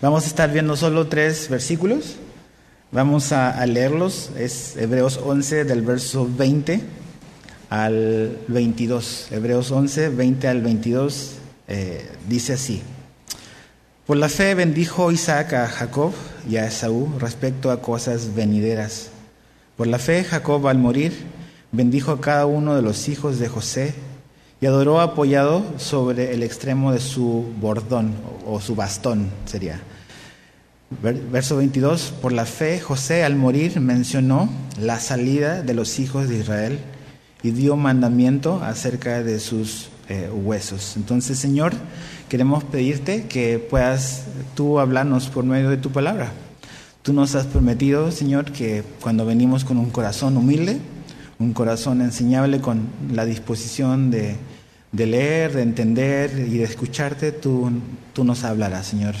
Vamos a estar viendo solo tres versículos. Vamos a, leerlos. Es Hebreos 11 del verso 20 al 22. Hebreos 11, 20 al 22 eh, dice así. Por la fe bendijo Isaac a Jacob y a Esaú respecto a cosas venideras. Por la fe Jacob al morir bendijo a cada uno de los hijos de José y adoró apoyado sobre el extremo de su bordón o su bastón sería. Verso 22, por la fe José al morir mencionó la salida de los hijos de Israel y dio mandamiento acerca de sus eh, huesos. Entonces, Señor, queremos pedirte que puedas tú hablarnos por medio de tu palabra. Tú nos has prometido, Señor, que cuando venimos con un corazón humilde, un corazón enseñable, con la disposición de, leer, de entender y de escucharte, tú, tú nos hablarás, Señor.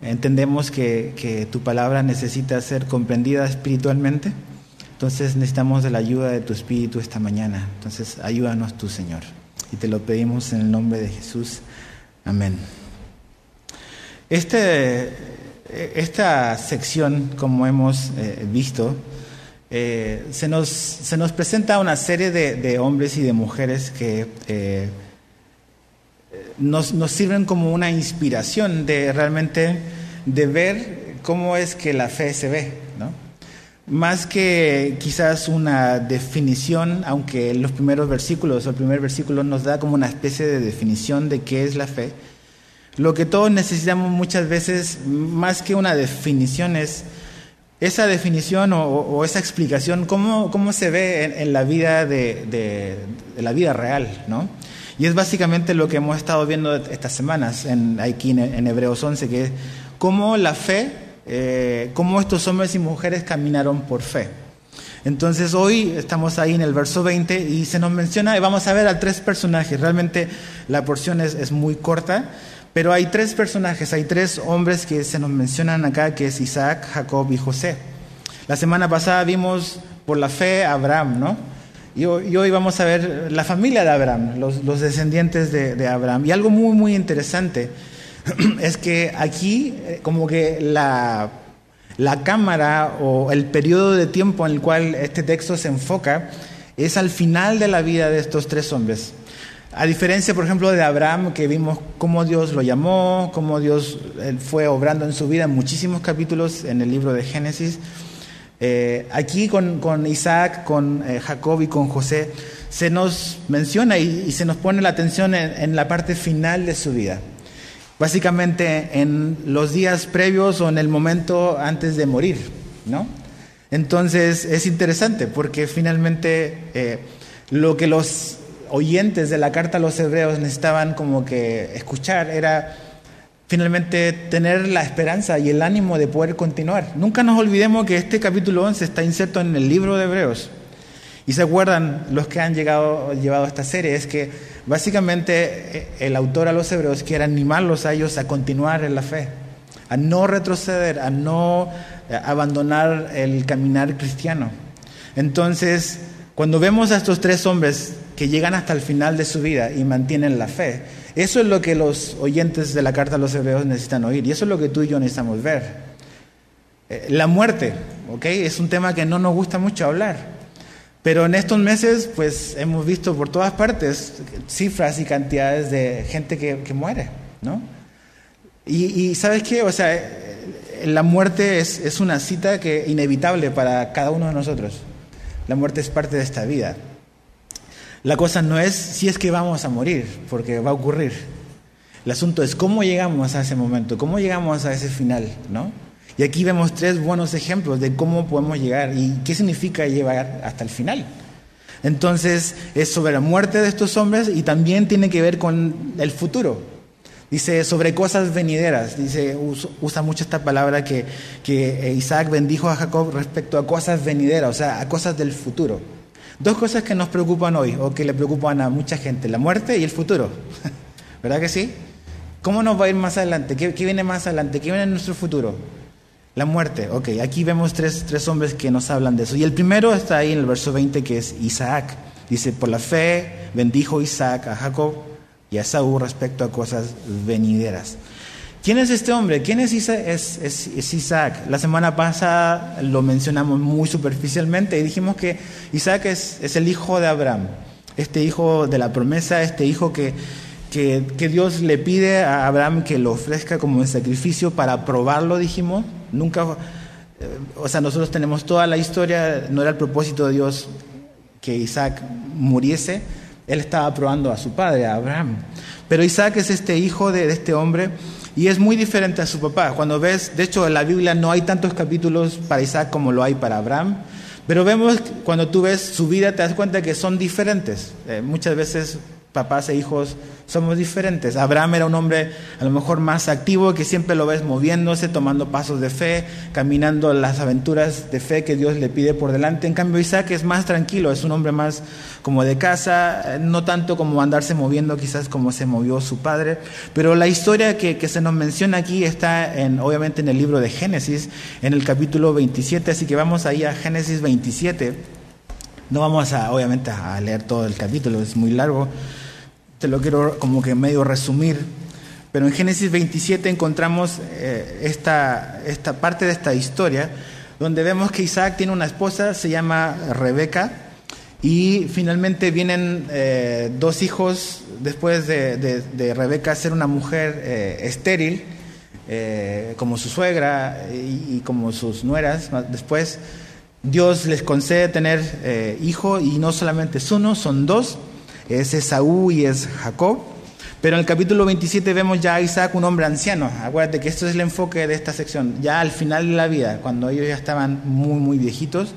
Entendemos que, que tu palabra necesita ser comprendida espiritualmente entonces necesitamos de la ayuda de tu Espíritu esta mañana. Entonces ayúdanos tú, Señor. Y te lo pedimos en el nombre de Jesús. Amén. Este, esta sección, como hemos eh, visto, eh, se, nos, se, nos, presenta una serie de, hombres y de mujeres que eh, nos, nos, sirven como una inspiración de realmente de ver cómo es que la fe se ve, ¿no? más que quizás una definición, aunque los primeros versículos, el primer versículo nos da como una especie de definición de qué es la fe, lo que todos necesitamos muchas veces, más que una definición, es esa definición o, esa explicación, cómo, cómo se ve en, la vida de, la vida real, ¿no? Y es básicamente lo que hemos estado viendo estas semanas en, aquí en, en Hebreos 11, que es cómo la fe eh, cómo estos hombres y mujeres caminaron por fe. Entonces hoy estamos ahí en el verso 20 y se nos menciona, y vamos a ver a tres personajes, realmente la porción es, muy corta, pero hay tres personajes, hay tres hombres que se nos mencionan acá, que es Isaac, Jacob y José. La semana pasada vimos por la fe a Abraham, ¿no? Y hoy, vamos a ver la familia de Abraham, los, descendientes de, Abraham. Y algo muy, muy interesante es que aquí eh, como que la, la cámara o el periodo de tiempo en el cual este texto se enfoca es al final de la vida de estos tres hombres. A diferencia, por ejemplo, de Abraham, que vimos cómo Dios lo llamó, cómo Dios fue obrando en su vida en muchísimos capítulos en el libro de Génesis, eh, aquí con, Isaac, con eh, Jacob y con José, se nos menciona y, se nos pone la atención en la parte final de su vida básicamente en los días previos o en el momento antes de morir, ¿no? Entonces es interesante porque finalmente eh, lo que los oyentes de la carta a los hebreos necesitaban como que escuchar era finalmente tener la esperanza y el ánimo de poder continuar. Nunca nos olvidemos que este capítulo 11 está inserto en el libro de Hebreos. Y se acuerdan los que han llegado, llevado esta serie, es que básicamente eh, el autor a los hebreos quiere animarlos a ellos a continuar en la fe, a no retroceder, a no eh, abandonar el caminar cristiano. Entonces, cuando vemos a estos tres hombres que llegan hasta el final de su vida y mantienen la fe, eso es lo que los oyentes de la carta a los hebreos necesitan oír y eso es lo que tú y yo necesitamos ver. Eh, la muerte, ¿ok? Es un tema que no nos gusta mucho hablar. Pero en estos meses, pues hemos visto por todas partes cifras y cantidades de gente que, muere, ¿no? Y, ¿sabes qué? O sea, la muerte es, es, una cita que inevitable para cada uno de nosotros. La muerte es parte de esta vida. La cosa no es si es que vamos a morir, porque va a ocurrir. El asunto es cómo llegamos a ese momento, cómo llegamos a ese final, ¿no? Y aquí vemos tres buenos ejemplos de cómo podemos llegar y qué significa llegar hasta el final. Entonces es sobre la muerte de estos hombres y también tiene que ver con el futuro. Dice sobre cosas venideras, dice, usa mucho esta palabra que, que Isaac bendijo a Jacob respecto a cosas venideras, o sea, a cosas del futuro. Dos cosas que nos preocupan hoy o que le preocupan a mucha gente, la muerte y el futuro. ¿Verdad que sí? ¿Cómo nos va a ir más adelante? ¿Qué, qué viene más adelante? ¿Qué viene en nuestro futuro? La muerte, ok, aquí vemos tres, tres, hombres que nos hablan de eso. Y el primero está ahí en el verso 20 que es Isaac. Dice, por la fe bendijo Isaac a Jacob y a Saúl respecto a cosas venideras. ¿Quién es este hombre? ¿Quién es Isaac? Es, Isaac? La semana pasada lo mencionamos muy superficialmente y dijimos que Isaac es, es el hijo de Abraham, este hijo de la promesa, este hijo que, que, que, Dios le pide a Abraham que lo ofrezca como un sacrificio para probarlo, dijimos. Nunca, eh, o sea, nosotros tenemos toda la historia, no era el propósito de Dios que Isaac muriese, él estaba probando a su padre, a Abraham. Pero Isaac es este hijo de, de este hombre y es muy diferente a su papá. Cuando ves, de hecho en la Biblia no hay tantos capítulos para Isaac como lo hay para Abraham, pero vemos cuando tú ves su vida te das cuenta que son diferentes. Eh, muchas veces papás e hijos somos diferentes. Abraham era un hombre a lo mejor más activo, que siempre lo ves moviéndose, tomando pasos de fe, caminando las aventuras de fe que Dios le pide por delante. En cambio, Isaac es más tranquilo, es un hombre más como de casa, no tanto como andarse moviendo quizás como se movió su padre. Pero la historia que, que se nos menciona aquí está en, obviamente en el libro de Génesis, en el capítulo 27, así que vamos ahí a Génesis 27. No vamos a, obviamente, a leer todo el capítulo, es muy largo te lo quiero como que medio resumir, pero en Génesis 27 encontramos eh, esta, esta parte de esta historia, donde vemos que Isaac tiene una esposa, se llama Rebeca, y finalmente vienen eh, dos hijos después de, Rebeca ser una mujer eh, estéril, como su suegra y, y, como sus nueras. Después Dios les concede tener hijo y no solamente es uno, son dos es Esaú y es Jacob. Pero en el capítulo 27 vemos ya a Isaac, un hombre anciano. Acuérdate que esto es el enfoque de esta sección. Ya al final de la vida, cuando ellos ya estaban muy, muy viejitos,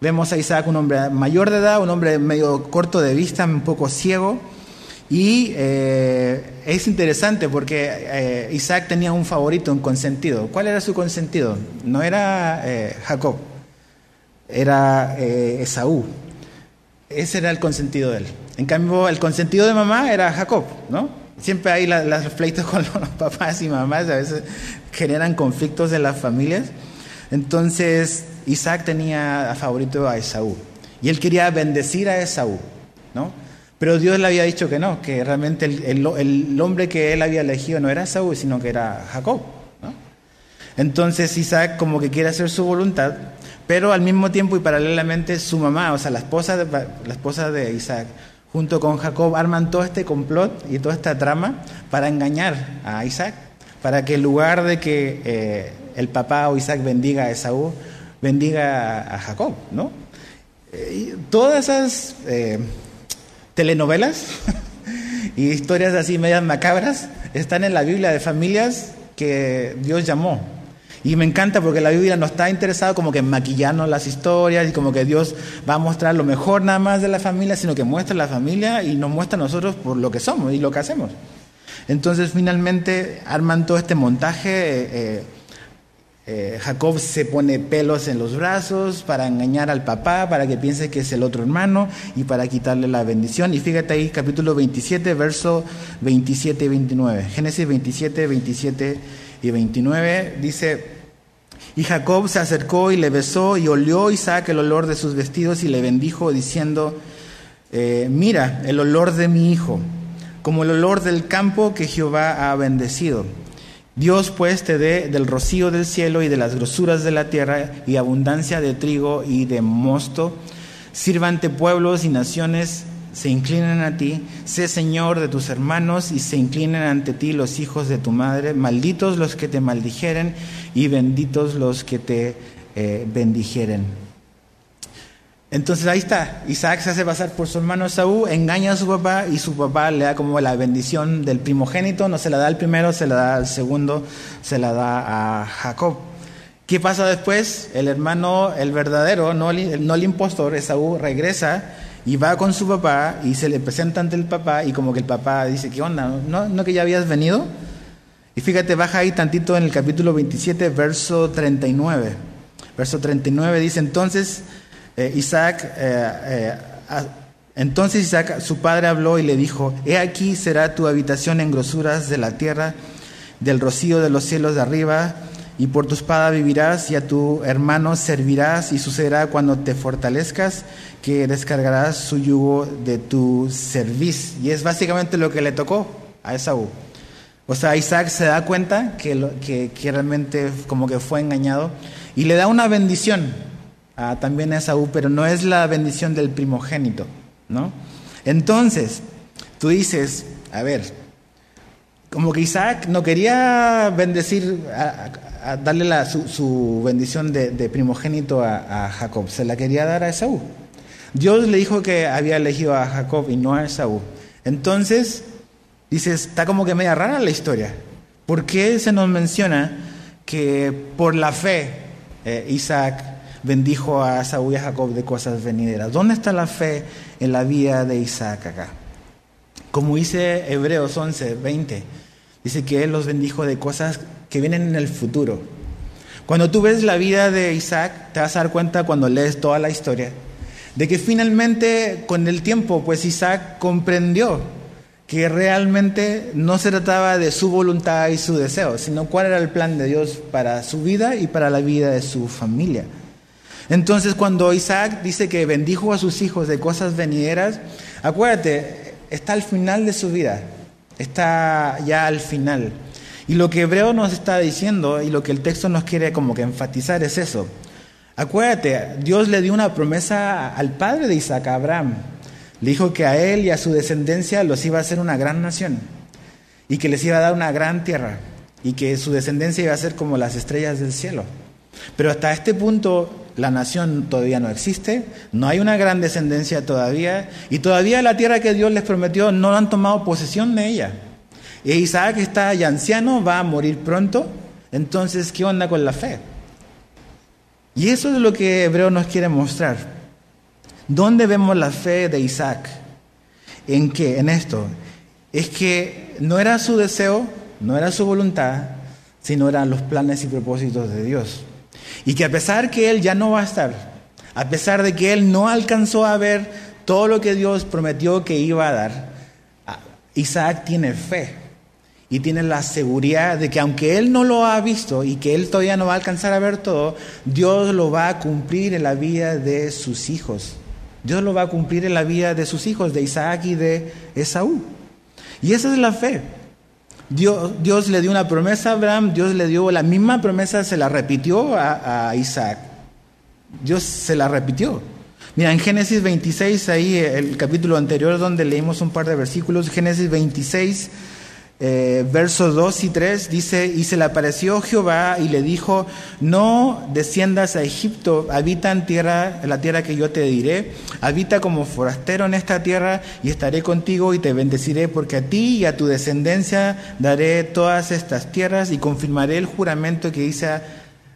vemos a Isaac, un hombre mayor de edad, un hombre medio corto de vista, un poco ciego. Y eh, es interesante porque eh, Isaac tenía un favorito, un consentido. ¿Cuál era su consentido? No era eh, Jacob, era Esaú. Ese era el consentido de él. En cambio, el consentido de mamá era Jacob, ¿no? Siempre hay las pleitos con los papás y mamás, a veces generan conflictos en las familias. Entonces, Isaac tenía a favorito a Esaú. Y él quería bendecir a Esaú, ¿no? Pero Dios le había dicho que no, que realmente el, el hombre que él había elegido no era Esaú, sino que era Jacob, ¿no? Entonces Isaac como que quiere hacer su voluntad, pero al mismo tiempo y paralelamente su mamá, o sea, la esposa de, la esposa de Isaac, junto con Jacob, arman todo este complot y toda esta trama para engañar a Isaac, para que en lugar de que eh, el papá o Isaac bendiga a Esaú, bendiga a, Jacob, ¿no? Eh, todas esas eh, telenovelas y historias así medias macabras están en la Biblia de familias que Dios llamó y me encanta porque la Biblia no está interesada como que en maquillarnos las historias y como que Dios va a mostrar lo mejor nada más de la familia, sino que muestra la familia y nos muestra a nosotros por lo que somos y lo que hacemos. Entonces finalmente arman todo este montaje. Eh, eh, Jacob se pone pelos en los brazos para engañar al papá, para que piense que es el otro hermano y para quitarle la bendición. Y fíjate ahí, capítulo 27, verso 27 y 29. Génesis 27, 27 y 29 dice, y Jacob se acercó y le besó y olió Isaac el olor de sus vestidos y le bendijo diciendo, eh, mira el olor de mi hijo, como el olor del campo que Jehová ha bendecido. Dios pues te dé del rocío del cielo y de las grosuras de la tierra y abundancia de trigo y de mosto. Sirvante pueblos y naciones se inclinan a ti, sé Señor de tus hermanos y se inclinan ante ti los hijos de tu madre, malditos los que te maldijeren y benditos los que te eh, bendijeren. Entonces ahí está, Isaac se hace pasar por su hermano Saúl, engaña a su papá y su papá le da como la bendición del primogénito, no se la da al primero, se la da al segundo, se la da a Jacob. ¿Qué pasa después? El hermano, el verdadero, no el, no impostor, Esaú, regresa y va con su papá y se le presenta ante el papá y como que el papá dice, ¿qué onda? ¿No, no que ya habías venido? Y fíjate, baja ahí tantito en el capítulo 27, verso 39. Verso 39 dice, entonces eh, Isaac, eh, eh, entonces Isaac, su padre habló y le dijo, he aquí será tu habitación en grosuras de la tierra, del rocío de los cielos de arriba, y por tu espada vivirás y a tu hermano servirás y sucederá cuando te fortalezcas que descargarás su yugo de tu servicio. Y es básicamente lo que le tocó a Esaú. O sea, Isaac se da cuenta que, que, realmente como que fue engañado y le da una bendición a, también a Esaú, pero no es la bendición del primogénito, ¿no? Entonces, tú dices, a ver, como que Isaac no quería bendecir, a, darle la, su, bendición de, primogénito a, a, Jacob, se la quería dar a Esaú. Dios le dijo que había elegido a Jacob y no a Esaú. Entonces, dices, está como que media rara la historia. ¿Por qué se nos menciona que por la fe eh, Isaac bendijo a Esaú y a Jacob de cosas venideras? ¿Dónde está la fe en la vida de Isaac acá? Como dice Hebreos 11, 20, dice que él los bendijo de cosas que vienen en el futuro. Cuando tú ves la vida de Isaac, te vas a dar cuenta cuando lees toda la historia de que finalmente con el tiempo, pues Isaac comprendió que realmente no se trataba de su voluntad y su deseo, sino cuál era el plan de Dios para su vida y para la vida de su familia. Entonces cuando Isaac dice que bendijo a sus hijos de cosas venideras, acuérdate, está al final de su vida, está ya al final. Y lo que Hebreo nos está diciendo y lo que el texto nos quiere como que enfatizar es eso, Acuérdate, Dios le dio una promesa al padre de Isaac, a Abraham. Le dijo que a él y a su descendencia los iba a hacer una gran nación y que les iba a dar una gran tierra y que su descendencia iba a ser como las estrellas del cielo. Pero hasta este punto la nación todavía no existe, no hay una gran descendencia todavía y todavía la tierra que Dios les prometió no han tomado posesión de ella. E Isaac está ya anciano, va a morir pronto, entonces ¿qué onda con la fe? Y eso es lo que Hebreo nos quiere mostrar. ¿Dónde vemos la fe de Isaac? ¿En qué? En esto. Es que no era su deseo, no era su voluntad, sino eran los planes y propósitos de Dios. Y que a pesar que él ya no va a estar, a pesar de que él no alcanzó a ver todo lo que Dios prometió que iba a dar, Isaac tiene fe y tiene la seguridad de que aunque él no lo ha visto y que él todavía no va a alcanzar a ver todo, Dios lo va a cumplir en la vida de sus hijos. Dios lo va a cumplir en la vida de sus hijos, de Isaac y de Esaú. Y esa es la fe. Dios, Dios le dio una promesa a Abraham, Dios le dio la misma promesa, se la repitió a, a Isaac. Dios se la repitió. Mira, en Génesis 26, ahí el capítulo anterior donde leímos un par de versículos, Génesis 26, eh, versos 2 y 3 dice, y se le apareció Jehová y le dijo, no desciendas a Egipto, habita en tierra, en la tierra que yo te diré, habita como forastero en esta tierra y estaré contigo y te bendeciré porque a ti y a tu descendencia daré todas estas tierras y confirmaré el juramento que hice a,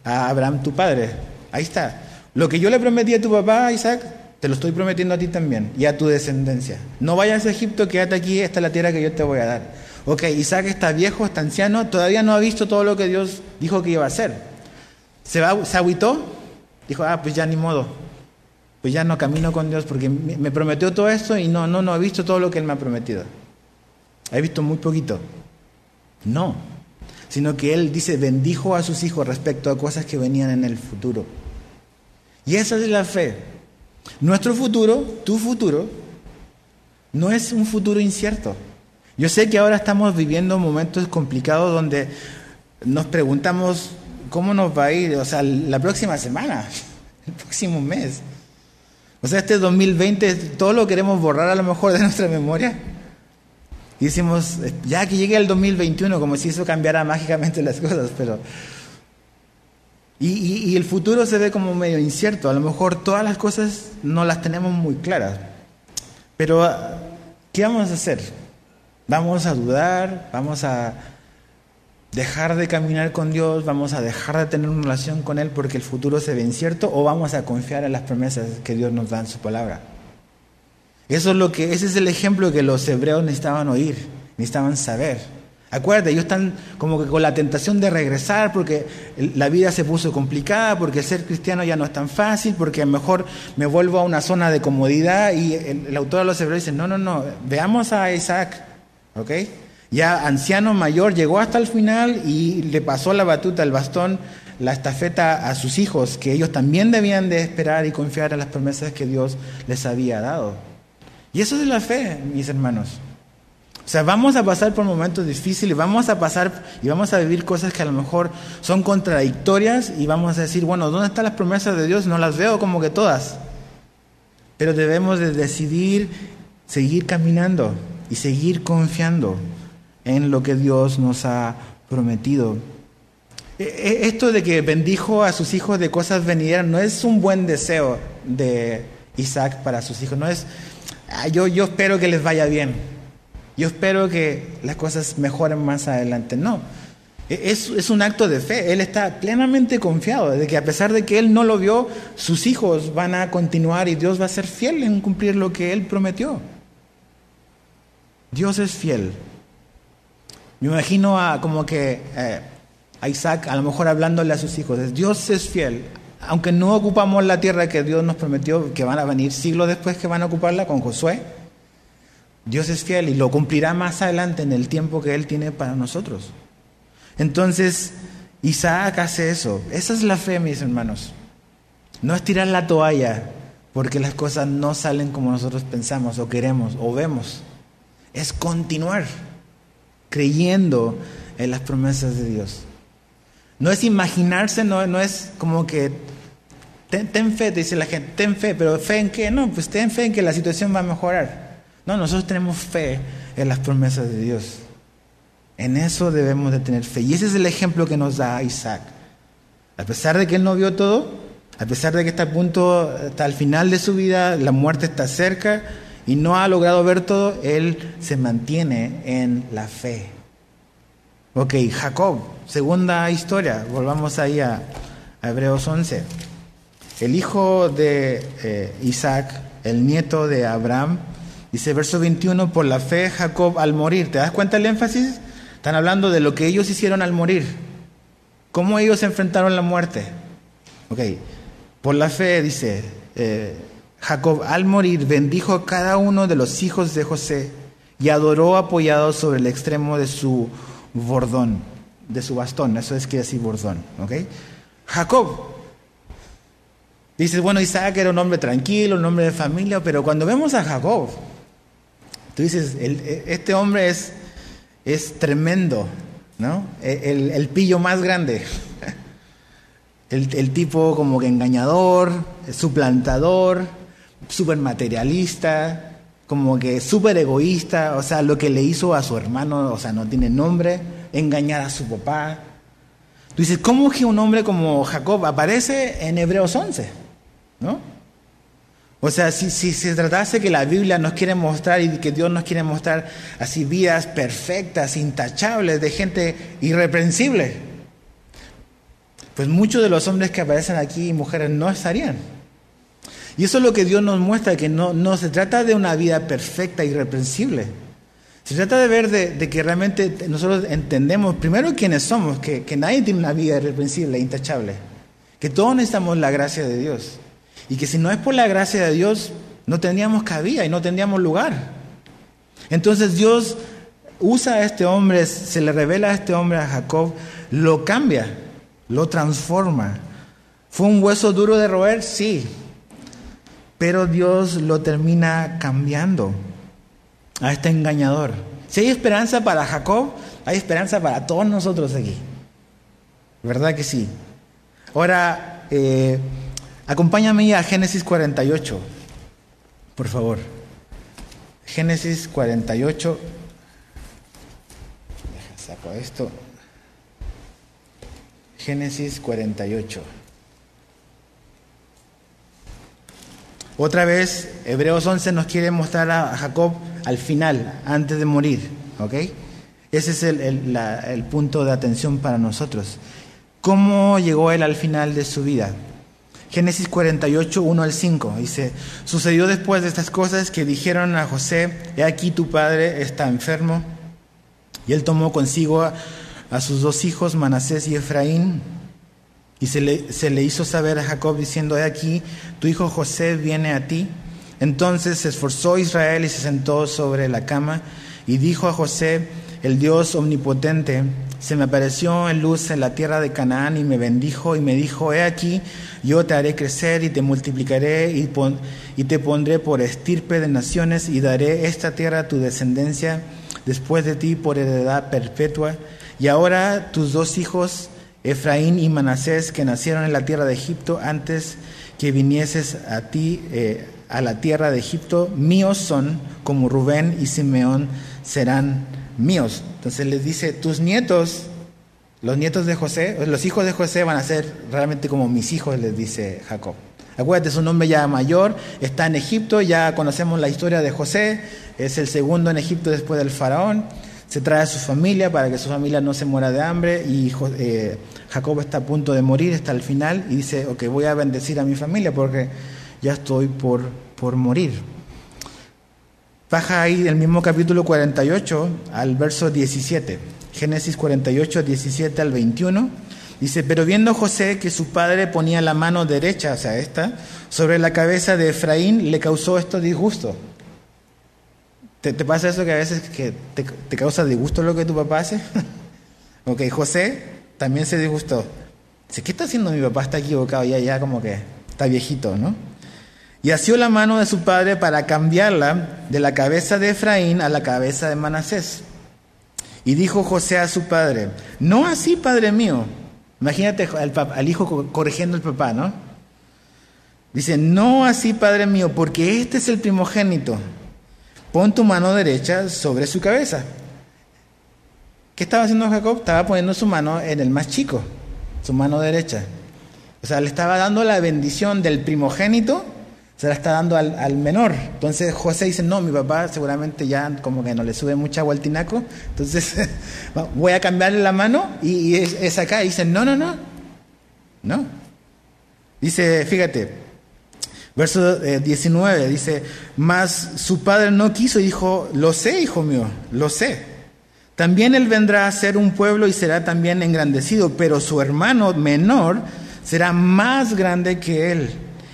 a Abraham tu padre. Ahí está. Lo que yo le prometí a tu papá, Isaac, te lo estoy prometiendo a ti también y a tu descendencia. No vayas a Egipto, quédate aquí, esta es la tierra que yo te voy a dar. Ok, Isaac está viejo, está anciano, todavía no ha visto todo lo que Dios dijo que iba a hacer. ¿Se, va, se agüitó? Dijo, ah, pues ya ni modo. Pues ya no camino con Dios porque me prometió todo esto y no, no, no he visto todo lo que Él me ha prometido. He visto muy poquito. No, sino que Él dice, bendijo a sus hijos respecto a cosas que venían en el futuro. Y esa es la fe. Nuestro futuro, tu futuro, no es un futuro incierto. Yo sé que ahora estamos viviendo momentos complicados donde nos preguntamos cómo nos va a ir, o sea, la próxima semana, el próximo mes. O sea, este 2020 todo lo queremos borrar a lo mejor de nuestra memoria. Y decimos, ya que llegue el 2021, como si eso cambiara mágicamente las cosas, pero... Y, y el futuro se ve como medio incierto, a lo mejor todas las cosas no las tenemos muy claras. Pero, ¿qué vamos a hacer? Vamos a dudar, vamos a dejar de caminar con Dios, vamos a dejar de tener una relación con Él porque el futuro se ve incierto o vamos a confiar en las promesas que Dios nos da en su palabra. Eso es lo que, ese es el ejemplo que los hebreos necesitaban oír, necesitaban saber. Acuérdate, ellos están como que con la tentación de regresar porque la vida se puso complicada, porque ser cristiano ya no es tan fácil, porque a mejor me vuelvo a una zona de comodidad y el, el autor de los hebreos dice, no, no, no, veamos a Isaac, ¿Ok? Ya anciano mayor llegó hasta el final y le pasó la batuta, el bastón, la estafeta a sus hijos, que ellos también debían de esperar y confiar en las promesas que Dios les había dado. Y eso es la fe, mis hermanos. O sea, vamos a pasar por momentos difíciles, vamos a pasar y vamos a vivir cosas que a lo mejor son contradictorias y vamos a decir, bueno, ¿dónde están las promesas de Dios? No las veo como que todas. Pero debemos de decidir seguir caminando y seguir confiando en lo que Dios nos ha prometido. E, e, esto de que bendijo a sus hijos de cosas venideras no es un buen deseo de Isaac para sus hijos, no es, ah, yo, yo espero que les vaya bien yo espero que las cosas mejoren más adelante. No, e-, es, es, un acto de fe. Él está plenamente confiado de que a pesar de que él no lo vio, sus hijos van a continuar y Dios va a ser fiel en cumplir lo que él prometió. Dios es fiel. Me imagino como que eh, a Isaac a lo mejor hablándole a sus hijos, Dios es fiel. Aunque no ocupamos la tierra que Dios nos prometió, que van a venir siglos después que van a ocuparla con Josué, Dios es fiel y lo cumplirá más adelante en el tiempo que Él tiene para nosotros. Entonces, Isaac hace eso. Esa es la fe, mis hermanos. No es tirar la toalla porque las cosas no salen como nosotros pensamos o queremos o vemos. Es continuar creyendo en las promesas de Dios. No es imaginarse, no, no es como que ten, fe, dice la gente, ten fe, pero fe en qué? No, pues ten fe en que la situación va a mejorar. No, nosotros tenemos fe en las promesas de Dios. En eso debemos de tener fe. Y ese es el ejemplo que nos da Isaac. A pesar de que él no vio todo, a pesar de que está a punto, hasta el final de su vida, la muerte está cerca y no ha logrado ver todo, él se mantiene en la fe. Ok, Jacob, segunda historia, volvamos ahí a, Hebreos 11. El hijo de eh, Isaac, el nieto de Abraham, Dice verso 21, por la fe Jacob al morir. ¿Te das cuenta el énfasis? Están hablando de lo que ellos hicieron al morir. ¿Cómo ellos enfrentaron la muerte? Ok, por la fe dice, eh, Jacob al morir bendijo a cada uno de los hijos de José y adoró apoyado sobre el extremo de su bordón, de su bastón, eso es que así bordón, ¿ok? Jacob, dices, bueno, Isaac era un hombre tranquilo, un hombre de familia, pero cuando vemos a Jacob, Tú dices, e, este hombre es, es tremendo, ¿no? E, el, pillo más grande. El, tipo como que engañador, suplantador, súper materialista, como que súper egoísta, o sea, lo que le hizo a su hermano, o sea, no tiene nombre, engañar a su papá. Tú dices, ¿cómo que un hombre como Jacob aparece en Hebreos 11? ¿No? O sea, si, se tratase que la Biblia nos quiere mostrar y que Dios nos quiere mostrar así vidas perfectas, intachables, de gente irreprensible, pues muchos de los hombres que aparecen aquí y mujeres no estarían. Y eso es lo que Dios nos muestra, que no, no se trata de una vida perfecta, irreprensible. Se trata de ver de, que realmente nosotros entendemos primero quiénes somos, que, que nadie tiene una vida irreprensible, intachable, que todos necesitamos la gracia de Dios. Y que si no es por la gracia de Dios, no tendríamos cabida y no tendríamos lugar. Entonces Dios usa a este hombre, se le revela a este hombre, a Jacob, lo cambia, lo transforma. ¿Fue un hueso duro de roer? Sí. Pero Dios lo termina cambiando a este engañador. Si hay esperanza para Jacob, hay esperanza para todos nosotros aquí. ¿Verdad que sí? Ahora, eh, Acompáñame a Génesis 48, por favor. Génesis 48. Saco esto. Génesis 48. Otra vez, Hebreos 11 nos quiere mostrar a Jacob al final, antes de morir. ¿Ok? Ese es el, el punto de atención para nosotros. ¿Cómo llegó él al final de su vida? Génesis 48, 1 al 5. Dice, sucedió después de estas cosas que dijeron a José, he aquí tu padre está enfermo. Y él tomó consigo a, sus dos hijos, Manasés y Efraín, y se le, se le hizo saber a Jacob diciendo, he aquí, tu hijo José viene a ti. Entonces se esforzó Israel y se sentó sobre la cama y dijo a José, el Dios omnipotente, se me apareció en luz en la tierra de Canaán y me bendijo y me dijo, he aquí, yo te haré crecer y te multiplicaré y, te pondré por estirpe de naciones y daré esta tierra a tu descendencia. después de ti por heredad perpetua. Y ahora tus dos hijos, Efraín y Manasés, que nacieron en la tierra de Egipto antes que vinieses a ti eh, a la tierra de Egipto, míos son, como Rubén y Simeón serán míos. Entonces les dice, tus nietos, los nietos de José, los hijos de José van a ser realmente como mis hijos, les dice Jacob. Acuérdate, es un hombre ya mayor, está en Egipto, ya conocemos la historia de José, es el segundo en Egipto después del faraón, se trae a su familia para que su familia no se muera de hambre y eh, Jacob está a punto de morir, está al final y dice, ok, voy a bendecir a mi familia porque ya estoy por, por morir. Baja ahí el mismo capítulo 48 al verso 17, Génesis 48, 17 al 21. Dice, pero viendo José que su padre ponía la mano derecha, o sea, esta, sobre la cabeza de Efraín, le causó esto disgusto. ¿Te, pasa eso que a veces que te, te causa disgusto lo que tu papá hace? ok, José también se disgustó. Dice, ¿qué está haciendo mi papá? Está equivocado, ya, ya como que está viejito, ¿no? Y asió la mano de su padre para cambiarla de la cabeza de Efraín a la cabeza de Manasés. Y dijo José a su padre, no así, padre mío, Imagínate al, hijo corrigiendo al papá, ¿no? Dice, no así, Padre mío, porque este es el primogénito. Pon tu mano derecha sobre su cabeza. ¿Qué estaba haciendo Jacob? Estaba poniendo su mano en el más chico, su mano derecha. O sea, le estaba dando la bendición del primogénito se la está dando al, menor. Entonces José dice, no, mi papá seguramente ya como que no le sube mucha agua al tinaco, entonces voy a cambiarle la mano y, es, acá. Y dice, no, no, no, no. Dice, fíjate, verso 19, eh, dice, mas su padre no quiso y dijo, lo sé, hijo mío, lo sé. También él vendrá a ser un pueblo y será también engrandecido, pero su hermano menor será más grande que él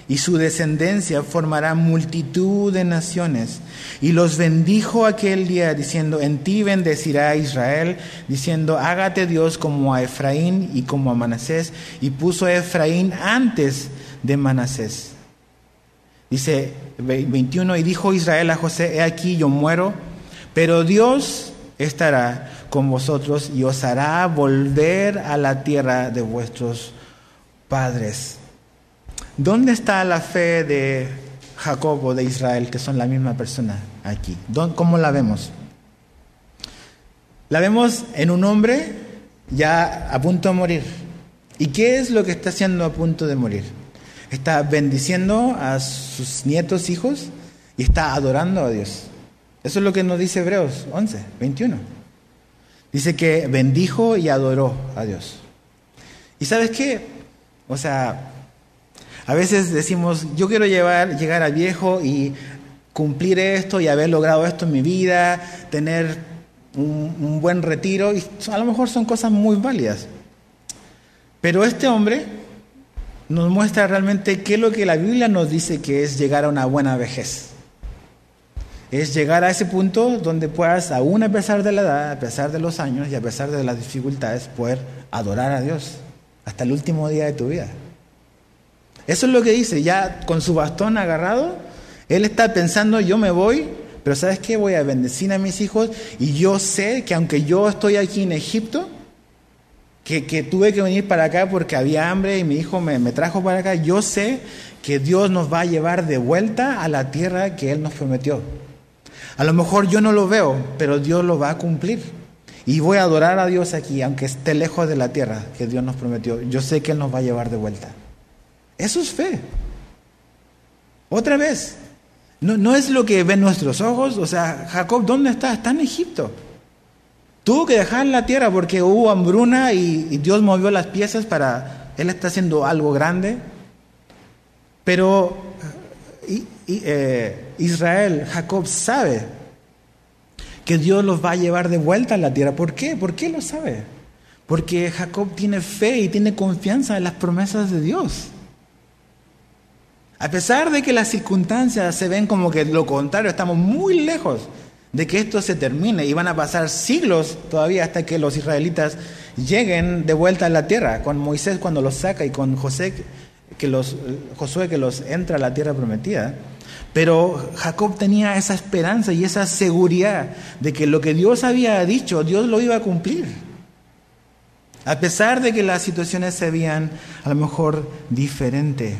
y su descendencia formará multitud de naciones. Y los bendijo aquel día diciendo, en ti bendecirá Israel, diciendo, hágate Dios como a Efraín y como a Manasés. Y puso a Efraín antes de Manasés. Dice 21, y dijo Israel a José, he aquí yo muero, pero Dios estará con vosotros y os hará volver a la tierra de vuestros padres. ¿Dónde está la fe de Jacob o de Israel, que son la misma persona aquí? ¿Cómo la vemos? La vemos en un hombre ya a punto de morir. ¿Y qué es lo que está haciendo a punto de morir? Está bendiciendo a sus nietos, hijos, y está adorando a Dios. Eso es lo que nos dice Hebreos 11, 21. Dice que bendijo y adoró a Dios. ¿Y sabes qué? O sea, a veces decimos, yo quiero llegar a viejo y cumplir esto y haber logrado esto en mi vida, tener un, buen retiro, y a lo mejor son cosas muy válidas. Pero este hombre nos muestra realmente qué es lo que la Biblia nos dice que es llegar a una buena vejez. Es llegar a ese punto donde puedas, aún a pesar de la edad, a pesar de los años y a pesar de las dificultades, poder adorar a Dios hasta el último día de tu vida. Eso es lo que dice, ya con su bastón agarrado, él está pensando, yo me voy, pero ¿sabes qué? Voy a bendecir a mis hijos y yo sé que aunque yo estoy aquí en Egipto, que, tuve que venir para acá porque había hambre y mi hijo me, me trajo para acá, yo sé que Dios nos va a llevar de vuelta a la tierra que Él nos prometió. A lo mejor yo no lo veo, pero Dios lo va a cumplir. Y voy a adorar a Dios aquí, aunque esté lejos de la tierra que Dios nos prometió. Yo sé que Él nos va a llevar de vuelta. Eso es fe. Otra vez, no, no es lo que ven nuestros ojos. O sea, Jacob, ¿dónde está? Está en Egipto. Tuvo que dejar la tierra porque hubo hambruna y, Dios movió las piezas para... Él está haciendo algo grande. Pero eh, Israel, Jacob sabe que Dios los va a llevar de vuelta a la tierra. ¿Por qué? ¿Por qué lo sabe? Porque Jacob tiene fe y tiene confianza en las promesas de Dios. A pesar de que las circunstancias se ven como que lo contrario, estamos muy lejos de que esto se termine y van a pasar siglos todavía hasta que los israelitas lleguen de vuelta a la tierra, con Moisés cuando los saca y con José que los, Josué que los entra a la tierra prometida. Pero Jacob tenía esa esperanza y esa seguridad de que lo que Dios había dicho, Dios lo iba a cumplir. A pesar de que las situaciones se veían a lo mejor diferente.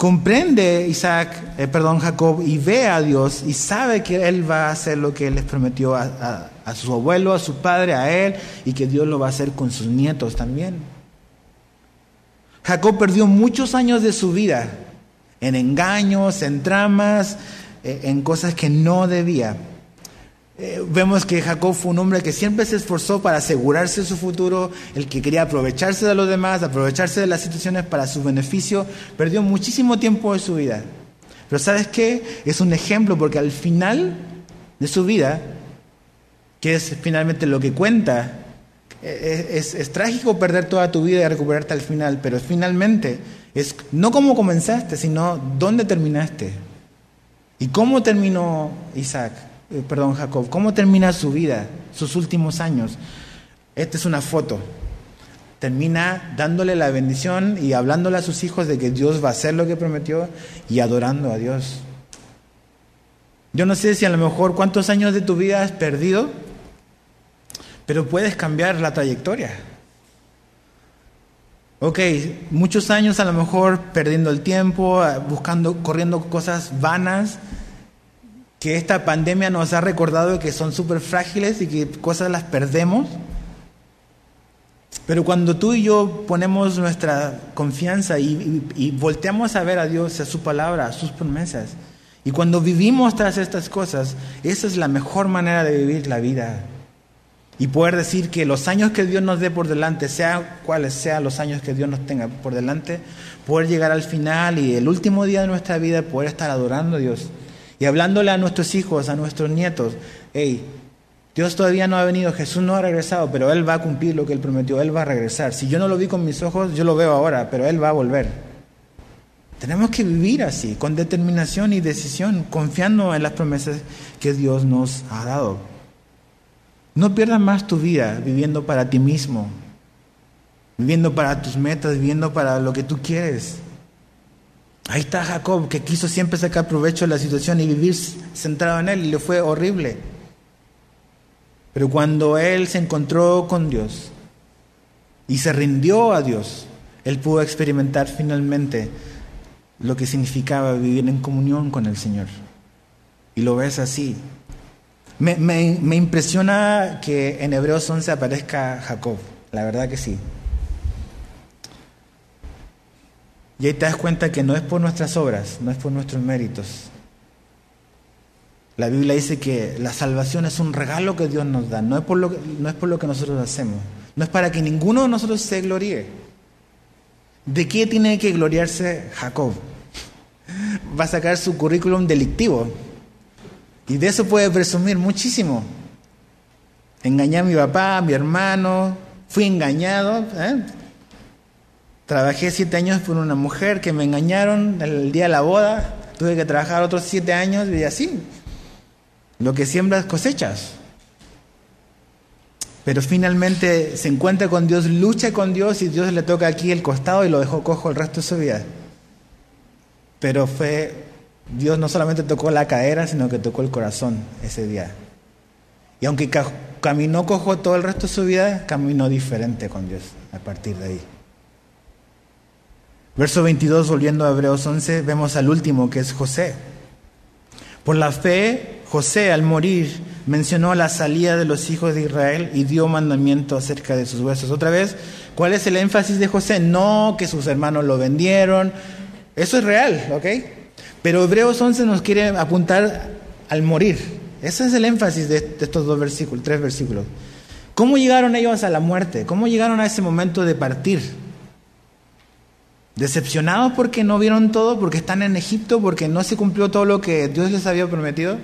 Comprende Isaac, eh, perdón, Jacob, y ve a Dios y sabe que Él va a hacer lo que Él les prometió a, a su abuelo, a su padre, a Él, y que Dios lo va a hacer con sus nietos también. Jacob perdió muchos años de su vida en engaños, en tramas, eh, en cosas que no debía. Eh, vemos que Jacob fue un hombre que siempre se esforzó para asegurarse su futuro, el que quería aprovecharse de los demás, aprovecharse de las situaciones para su beneficio, perdió muchísimo tiempo de su vida. Pero ¿sabes qué? Es un ejemplo porque al final de su vida, que es finalmente lo que cuenta, eh, es, es, trágico perder toda tu vida y recuperarte al final, pero finalmente es no cómo comenzaste, sino dónde terminaste. ¿Y cómo terminó Isaac? Eh, perdón, Jacob, ¿cómo termina su vida, sus últimos años? Esta es una foto. Termina dándole la bendición y hablándole a sus hijos de que Dios va a hacer lo que prometió y adorando a Dios. Yo no sé si a lo mejor cuántos años de tu vida has perdido, pero puedes cambiar la trayectoria. Ok, muchos años a lo mejor perdiendo el tiempo, buscando, corriendo cosas vanas, que esta pandemia nos ha recordado que son súper frágiles y que cosas las perdemos. Pero cuando tú y yo ponemos nuestra confianza y, y, volteamos a ver a Dios, a su palabra, a sus promesas, y cuando vivimos tras estas cosas, esa es la mejor manera de vivir la vida y poder decir que los años que Dios nos dé por delante, sea cuáles sean los años que Dios nos tenga por delante, poder llegar al final y el último día de nuestra vida poder estar adorando a Dios y hablándole a nuestros hijos, a nuestros nietos, hey, Dios todavía no ha venido, Jesús no ha regresado, pero Él va a cumplir lo que Él prometió, Él va a regresar. Si yo no lo vi con mis ojos, yo lo veo ahora, pero Él va a volver. Tenemos que vivir así, con determinación y decisión, confiando en las promesas que Dios nos ha dado. No pierdas más tu vida viviendo para ti mismo, viviendo para tus metas, viviendo para lo que tú quieres. Ahí está Jacob, que quiso siempre sacar provecho de la situación y vivir centrado en él, y le fue horrible. Pero cuando él se encontró con Dios y se rindió a Dios, él pudo experimentar finalmente lo que significaba vivir en comunión con el Señor. Y lo ves así, me, me, impresiona que en Hebreos 11 aparezca Jacob, la verdad que sí. Y ahí te das cuenta que no es por nuestras obras, no es por nuestros méritos. La Biblia dice que la salvación es un regalo que Dios nos da, no es por lo que, no es por lo que nosotros hacemos, no es para que ninguno de nosotros se gloríe. ¿De qué tiene que gloriarse Jacob? Va a sacar su currículum delictivo. Y de eso puede presumir muchísimo. Engañé a mi papá, a mi hermano, fui engañado. ¿eh? Trabajé siete años por una mujer que me engañaron el día de la boda. Tuve que trabajar otros siete años y así. Lo que siembras cosechas. Pero finalmente se encuentra con Dios, lucha con Dios y Dios le toca aquí el costado y lo dejó cojo el resto de su vida. Pero fue Dios no solamente tocó la cadera, sino que tocó el corazón ese día. Y aunque caminó cojo todo el resto de su vida, caminó diferente con Dios a partir de ahí. Verso 22, volviendo a Hebreos 11, vemos al último, que es José. Por la fe, José al morir mencionó la salida de los hijos de Israel y dio mandamiento acerca de sus huesos. Otra vez, ¿cuál es el énfasis de José? No que sus hermanos lo vendieron. Eso es real, ¿ok? Pero Hebreos 11 nos quiere apuntar al morir. Ese es el énfasis de, estos dos versículos, tres versículos. ¿Cómo llegaron ellos a la muerte? ¿Cómo llegaron a ese momento de partir? ¿Decepcionados porque no vieron todo? ¿Porque están en Egipto? ¿Porque no se cumplió todo lo que Dios les había prometido?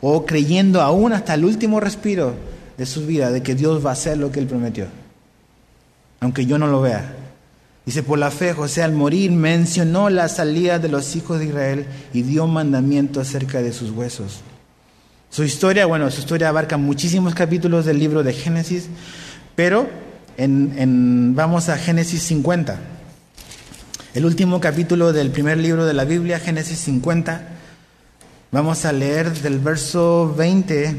¿O creyendo aún hasta el último respiro de su vida de que Dios va a hacer lo que Él prometió? Aunque yo no lo vea. Dice, por la fe José al morir mencionó la salida de los hijos de Israel y dio mandamiento acerca de sus huesos. Su historia, bueno, su historia abarca muchísimos capítulos del libro de Génesis, pero en, vamos a Génesis 50. El último capítulo del primer libro de la Biblia, Génesis 50. Vamos a leer del verso 20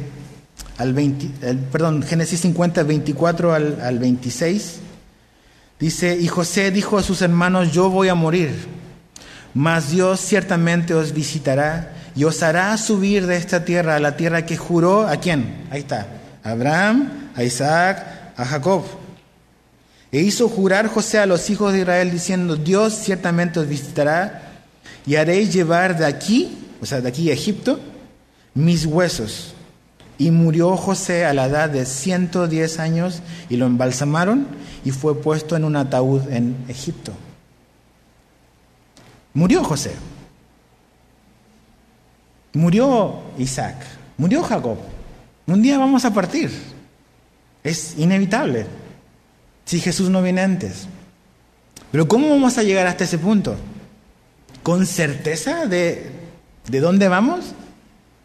al 20, perdón, Génesis 50, 24 al, al 26. Dice, y José dijo a sus hermanos, yo voy a morir, mas Dios ciertamente os visitará y os hará subir de esta tierra a la tierra que juró a quién? Ahí está, a Abraham, a Isaac, a Jacob. E hizo jurar José a los hijos de Israel diciendo, Dios ciertamente os visitará y haréis llevar de aquí, o sea, de aquí a Egipto, mis huesos. Y murió José a la edad de 110 años y lo embalsamaron y fue puesto en un ataúd en Egipto. Murió José. Murió Isaac. Murió Jacob. Un día vamos a partir. Es inevitable. Si Jesús no viene antes. Pero ¿cómo vamos a llegar hasta ese punto? ¿Con certeza de, de dónde vamos?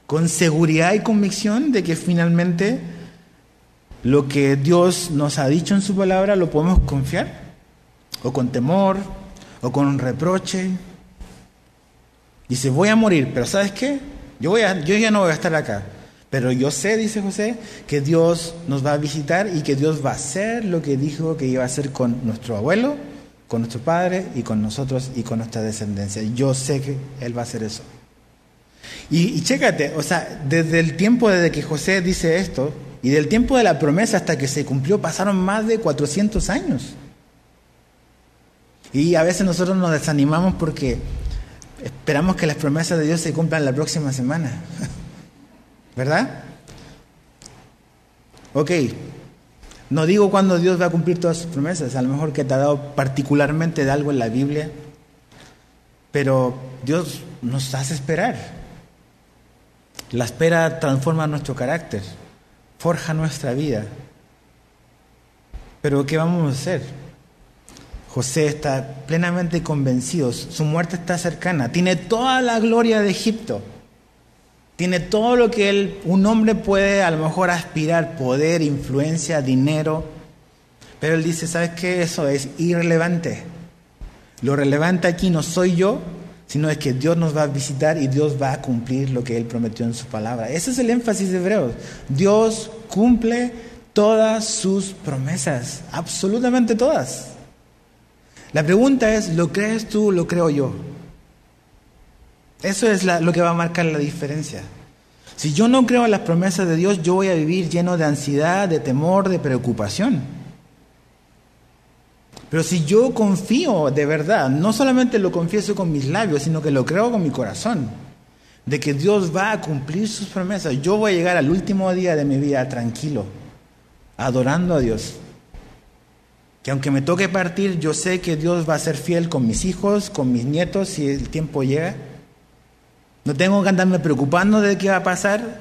¿Con seguridad y convicción de que finalmente lo que Dios nos ha dicho en su palabra lo podemos confiar? ¿O con temor? ¿O con reproche? Dice, voy a morir, pero ¿sabes qué? Yo, voy a, yo ya no voy a estar acá. Pero yo sé, dice José, que Dios nos va a visitar y que Dios va a hacer lo que dijo que iba a hacer con nuestro abuelo, con nuestro padre y con nosotros y con nuestra descendencia. Yo sé que Él va a hacer eso. Y, y chécate, o sea, desde el tiempo desde que José dice esto y del tiempo de la promesa hasta que se cumplió pasaron más de 400 años. Y a veces nosotros nos desanimamos porque esperamos que las promesas de Dios se cumplan la próxima semana. ¿Verdad? Ok, no digo cuándo Dios va a cumplir todas sus promesas, a lo mejor que te ha dado particularmente de algo en la Biblia, pero Dios nos hace esperar. La espera transforma nuestro carácter, forja nuestra vida. Pero ¿qué vamos a hacer? José está plenamente convencido, su muerte está cercana, tiene toda la gloria de Egipto, tiene todo lo que él, un hombre puede a lo mejor aspirar, poder, influencia, dinero, pero él dice, ¿sabes qué? Eso es irrelevante. Lo relevante aquí no soy yo, sino es que Dios nos va a visitar y Dios va a cumplir lo que Él prometió en su palabra. Ese es el énfasis de Hebreos. Dios cumple todas sus promesas, absolutamente todas. La pregunta es, ¿lo crees tú lo creo yo? Eso es lo que va a marcar la diferencia. Si yo no creo en las promesas de Dios, yo voy a vivir lleno de ansiedad, de temor, de preocupación. Pero si yo confío de verdad, no solamente lo confieso con mis labios, sino que lo creo con mi corazón, de que Dios va a cumplir sus promesas, yo voy a llegar al último día de mi vida tranquilo, adorando a Dios, que aunque me toque partir, yo sé que Dios va a ser fiel con mis hijos, con mis nietos, si el tiempo llega. No tengo que andarme preocupando de qué va a pasar.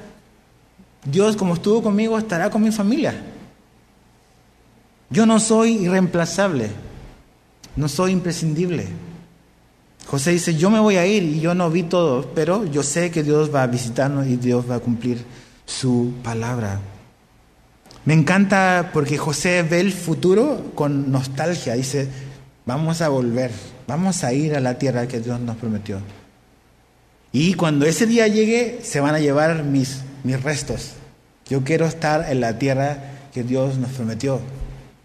Dios, como estuvo conmigo, estará con mi familia. Yo no soy irreemplazable, no soy imprescindible. José dice, yo me voy a ir y yo no vi todo, pero yo sé que Dios va a visitarnos y Dios va a cumplir su palabra. Me encanta porque José ve el futuro con nostalgia. Dice, vamos a volver, vamos a ir a la tierra que Dios nos prometió. Y cuando ese día llegue, se van a llevar mis, mis restos. Yo quiero estar en la tierra que Dios nos prometió.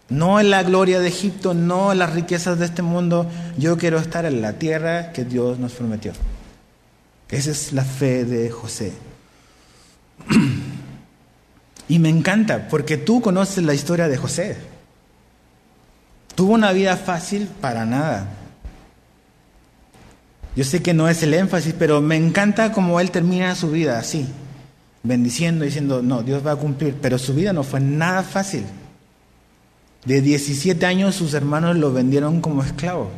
No en la gloria de Egipto, no en las riquezas de este mundo. Yo quiero estar en la tierra que Dios nos prometió. Esa es la fe de José. Y me encanta porque tú conoces la historia de José. Tuvo una vida fácil para nada. Yo sé que no es el énfasis, pero me encanta cómo él termina su vida así, bendiciendo, diciendo, no, Dios va a cumplir, pero su vida no fue nada fácil. De 17 años sus hermanos lo vendieron como esclavo.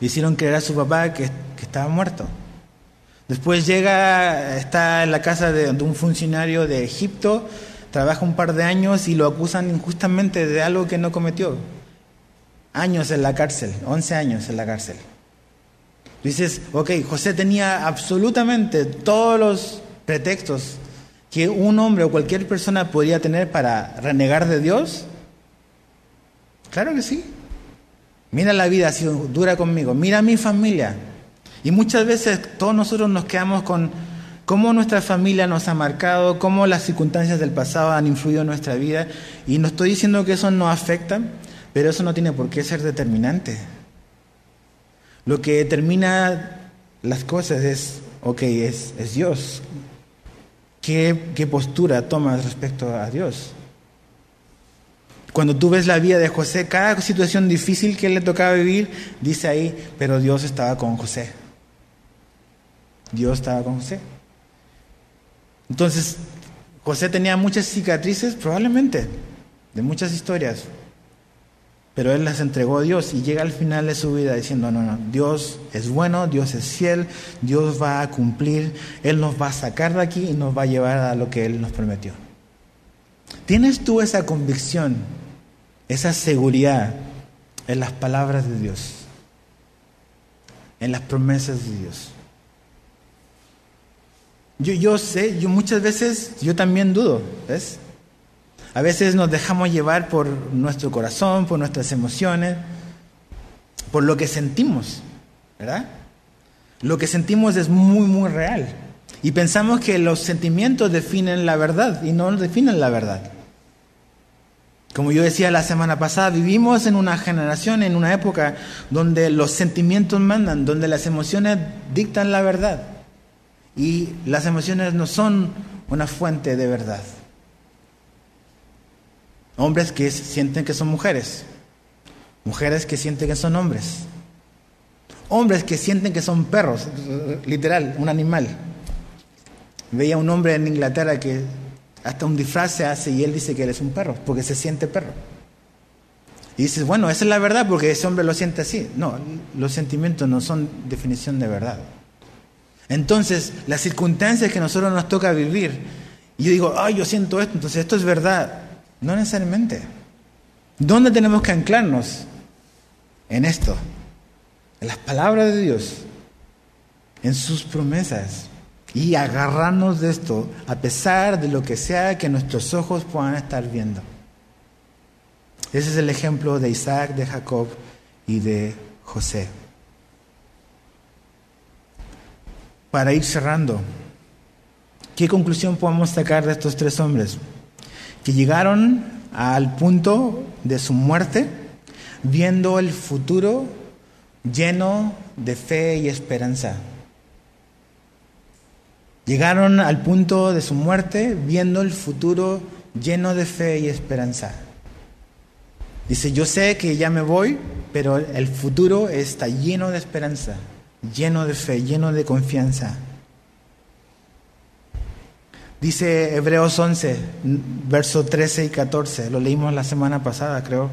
Le hicieron creer a su papá que, que estaba muerto. Después llega, está en la casa de, un funcionario de Egipto, trabaja un par de años y lo acusan injustamente de algo que no cometió. Años en la cárcel, 11 años en la cárcel. Dices, ok, José tenía absolutamente todos los pretextos que un hombre o cualquier persona podría tener para renegar de Dios. Claro que sí. Mira la vida, ha sido dura conmigo. Mira mi familia. Y muchas veces todos nosotros nos quedamos con cómo nuestra familia nos ha marcado, cómo las circunstancias del pasado han influido en nuestra vida. Y no estoy diciendo que eso no afecta, pero eso no tiene por qué ser determinante. Lo que determina las cosas es, ok, es, es Dios. ¿Qué, ¿Qué postura tomas respecto a Dios? Cuando tú ves la vida de José, cada situación difícil que le tocaba vivir, dice ahí, pero Dios estaba con José. Dios estaba con José. Entonces, José tenía muchas cicatrices, probablemente, de muchas historias, pero él las entregó a Dios y llega al final de su vida diciendo, no, no, Dios es bueno, Dios es fiel, Dios va a cumplir, Él nos va a sacar de aquí y nos va a llevar a lo que Él nos prometió. ¿Tienes tú esa convicción, esa seguridad en las palabras de Dios, en las promesas de Dios? Yo, yo sé, yo muchas veces, yo también dudo, ¿ves? A veces nos dejamos llevar por nuestro corazón, por nuestras emociones, por lo que sentimos, ¿verdad? Lo que sentimos es muy, muy real. Y pensamos que los sentimientos definen la verdad y no definen la verdad. Como yo decía la semana pasada, vivimos en una generación, en una época donde los sentimientos mandan, donde las emociones dictan la verdad. Y las emociones no son una fuente de verdad. Hombres que sienten que son mujeres. Mujeres que sienten que son hombres. Hombres que sienten que son perros, literal, un animal. Veía un hombre en Inglaterra que hasta un disfraz se hace y él dice que él es un perro, porque se siente perro. Y dices, bueno, esa es la verdad porque ese hombre lo siente así. No, los sentimientos no son definición de verdad. Entonces, las circunstancias que nosotros nos toca vivir, y yo digo, ay, yo siento esto, entonces esto es verdad. No necesariamente. ¿Dónde tenemos que anclarnos? En esto, en las palabras de Dios, en sus promesas, y agarrarnos de esto a pesar de lo que sea que nuestros ojos puedan estar viendo. Ese es el ejemplo de Isaac, de Jacob y de José. para ir cerrando, ¿qué conclusión podemos sacar de estos tres hombres? Llegaron al punto de su muerte viendo el futuro lleno de fe y esperanza. Llegaron al punto de su muerte viendo el futuro lleno de fe y esperanza. Dice, yo sé que ya me voy, pero el futuro está lleno de esperanza lleno de fe, lleno de confianza. Dice Hebreos 11, versos 13 y 14, lo leímos la semana pasada, creo,